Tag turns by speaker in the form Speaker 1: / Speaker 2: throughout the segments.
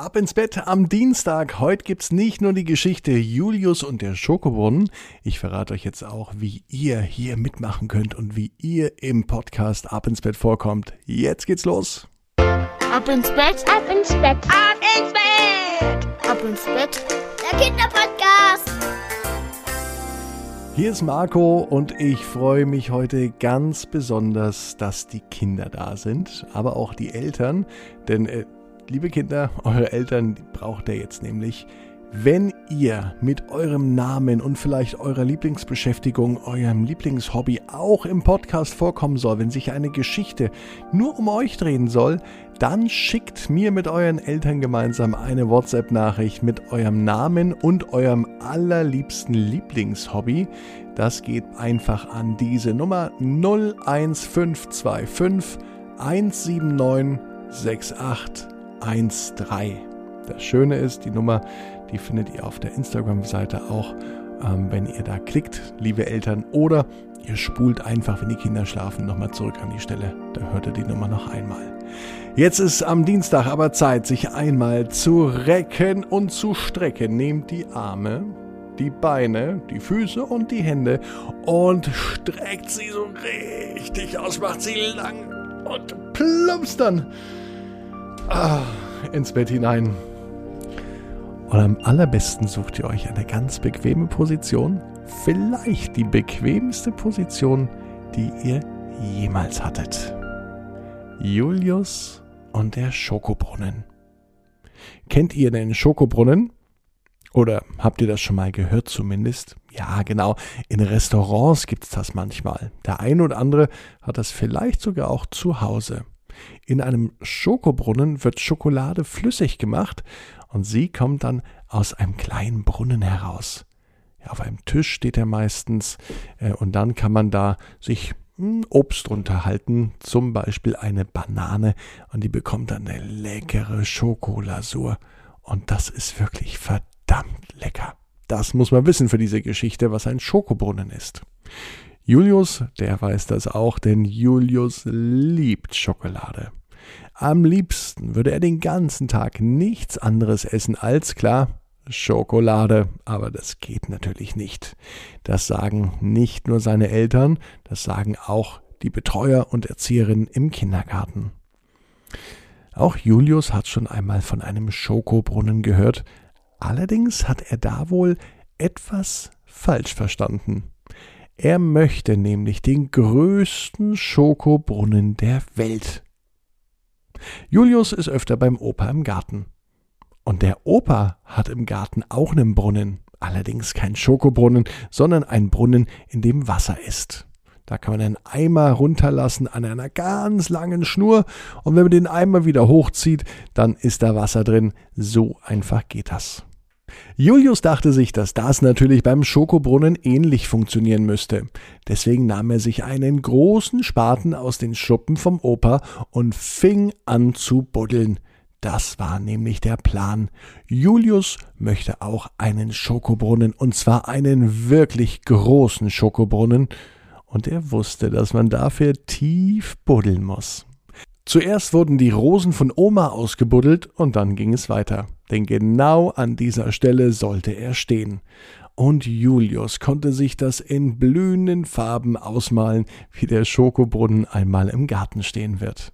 Speaker 1: Ab ins Bett am Dienstag. Heute gibt's nicht nur die Geschichte Julius und der Schokobrunnen. Ich verrate euch jetzt auch, wie ihr hier mitmachen könnt und wie ihr im Podcast Ab ins Bett vorkommt. Jetzt geht's los.
Speaker 2: Ab ins Bett, ab ins Bett, ab ins Bett, ab ins Bett. Der Kinderpodcast.
Speaker 1: Hier ist Marco und ich freue mich heute ganz besonders, dass die Kinder da sind, aber auch die Eltern, denn äh, Liebe Kinder, eure Eltern braucht ihr jetzt nämlich. Wenn ihr mit eurem Namen und vielleicht eurer Lieblingsbeschäftigung, eurem Lieblingshobby auch im Podcast vorkommen soll, wenn sich eine Geschichte nur um euch drehen soll, dann schickt mir mit euren Eltern gemeinsam eine WhatsApp-Nachricht mit eurem Namen und eurem allerliebsten Lieblingshobby. Das geht einfach an diese Nummer 01525 179 68 13. Das Schöne ist, die Nummer, die findet ihr auf der Instagram-Seite auch, ähm, wenn ihr da klickt, liebe Eltern, oder ihr spult einfach, wenn die Kinder schlafen, nochmal zurück an die Stelle. Da hört ihr die Nummer noch einmal. Jetzt ist am Dienstag aber Zeit, sich einmal zu recken und zu strecken. Nehmt die Arme, die Beine, die Füße und die Hände und streckt sie so richtig aus, macht sie lang und plumpst dann ah, ins Bett hinein. Und am allerbesten sucht ihr euch eine ganz bequeme Position, vielleicht die bequemste Position, die ihr jemals hattet. Julius und der Schokobrunnen. Kennt ihr den Schokobrunnen? Oder habt ihr das schon mal gehört zumindest? Ja, genau. In Restaurants gibt es das manchmal. Der eine oder andere hat das vielleicht sogar auch zu Hause. In einem Schokobrunnen wird Schokolade flüssig gemacht und sie kommt dann aus einem kleinen Brunnen heraus. Ja, auf einem Tisch steht er meistens äh, und dann kann man da sich hm, Obst unterhalten, zum Beispiel eine Banane und die bekommt dann eine leckere Schokolasur und das ist wirklich verdammt lecker. Das muss man wissen für diese Geschichte, was ein Schokobrunnen ist. Julius, der weiß das auch, denn Julius liebt Schokolade. Am liebsten würde er den ganzen Tag nichts anderes essen als klar Schokolade, aber das geht natürlich nicht. Das sagen nicht nur seine Eltern, das sagen auch die Betreuer und Erzieherinnen im Kindergarten. Auch Julius hat schon einmal von einem Schokobrunnen gehört, allerdings hat er da wohl etwas falsch verstanden. Er möchte nämlich den größten Schokobrunnen der Welt. Julius ist öfter beim Opa im Garten. Und der Opa hat im Garten auch einen Brunnen. Allerdings kein Schokobrunnen, sondern ein Brunnen, in dem Wasser ist. Da kann man einen Eimer runterlassen an einer ganz langen Schnur und wenn man den Eimer wieder hochzieht, dann ist da Wasser drin. So einfach geht das. Julius dachte sich, dass das natürlich beim Schokobrunnen ähnlich funktionieren müsste. Deswegen nahm er sich einen großen Spaten aus den Schuppen vom Opa und fing an zu buddeln. Das war nämlich der Plan. Julius möchte auch einen Schokobrunnen, und zwar einen wirklich großen Schokobrunnen, und er wusste, dass man dafür tief buddeln muss. Zuerst wurden die Rosen von Oma ausgebuddelt und dann ging es weiter, denn genau an dieser Stelle sollte er stehen. Und Julius konnte sich das in blühenden Farben ausmalen, wie der Schokobrunnen einmal im Garten stehen wird.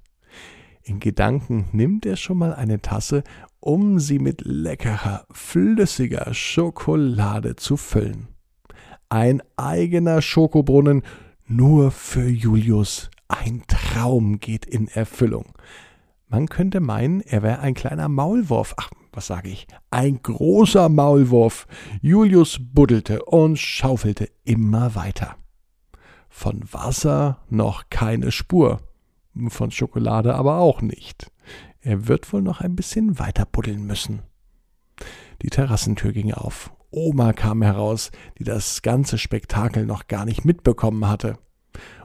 Speaker 1: In Gedanken nimmt er schon mal eine Tasse, um sie mit leckerer, flüssiger Schokolade zu füllen. Ein eigener Schokobrunnen nur für Julius ein Traum geht in Erfüllung. Man könnte meinen, er wäre ein kleiner Maulwurf. Ach, was sage ich? Ein großer Maulwurf. Julius buddelte und schaufelte immer weiter. Von Wasser noch keine Spur. Von Schokolade aber auch nicht. Er wird wohl noch ein bisschen weiter buddeln müssen. Die Terrassentür ging auf. Oma kam heraus, die das ganze Spektakel noch gar nicht mitbekommen hatte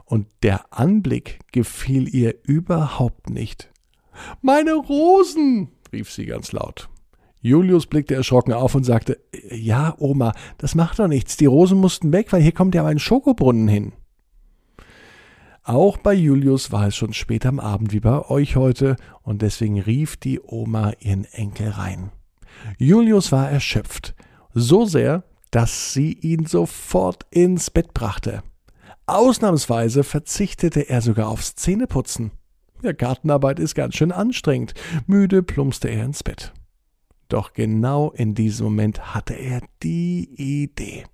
Speaker 1: und der Anblick gefiel ihr überhaupt nicht. Meine Rosen! rief sie ganz laut. Julius blickte erschrocken auf und sagte Ja, Oma, das macht doch nichts. Die Rosen mussten weg, weil hier kommt ja ein Schokobrunnen hin. Auch bei Julius war es schon spät am Abend wie bei euch heute und deswegen rief die Oma ihren Enkel rein. Julius war erschöpft, so sehr, dass sie ihn sofort ins Bett brachte. Ausnahmsweise verzichtete er sogar aufs Zähneputzen. Ja, Gartenarbeit ist ganz schön anstrengend. Müde plumpste er ins Bett. Doch genau in diesem Moment hatte er die Idee.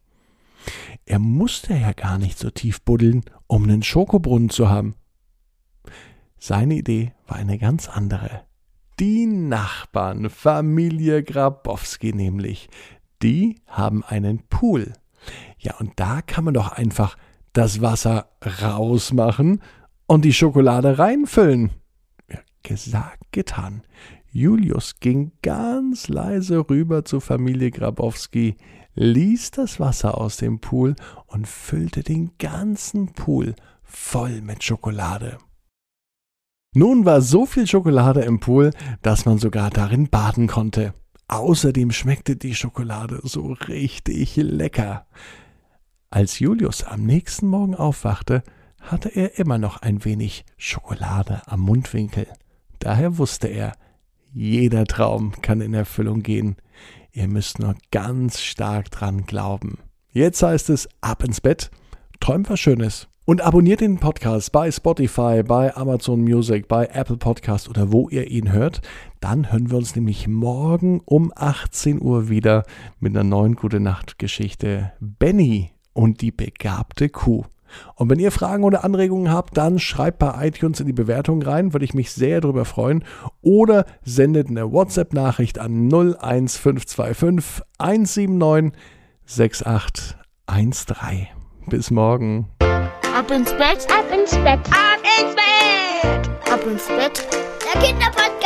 Speaker 1: Er musste ja gar nicht so tief buddeln, um einen Schokobrunnen zu haben. Seine Idee war eine ganz andere. Die Nachbarn, Familie Grabowski nämlich, die haben einen Pool. Ja, und da kann man doch einfach das Wasser rausmachen und die Schokolade reinfüllen. Ja, gesagt, getan. Julius ging ganz leise rüber zur Familie Grabowski, ließ das Wasser aus dem Pool und füllte den ganzen Pool voll mit Schokolade. Nun war so viel Schokolade im Pool, dass man sogar darin baden konnte. Außerdem schmeckte die Schokolade so richtig lecker. Als Julius am nächsten Morgen aufwachte, hatte er immer noch ein wenig Schokolade am Mundwinkel. Daher wusste er, jeder Traum kann in Erfüllung gehen. Ihr müsst nur ganz stark dran glauben. Jetzt heißt es ab ins Bett, träumt was Schönes. Und abonniert den Podcast bei Spotify, bei Amazon Music, bei Apple Podcast oder wo ihr ihn hört. Dann hören wir uns nämlich morgen um 18 Uhr wieder mit einer neuen Gute Nacht Geschichte. Benny und die begabte Kuh. Und wenn ihr Fragen oder Anregungen habt, dann schreibt bei iTunes in die Bewertung rein, würde ich mich sehr darüber freuen. Oder sendet eine WhatsApp-Nachricht an 01525 179 6813. Bis morgen.
Speaker 2: Ab ins Bett, ab ins Bett, ab ins Bett, ab ins Bett. Der Kinderpodcast.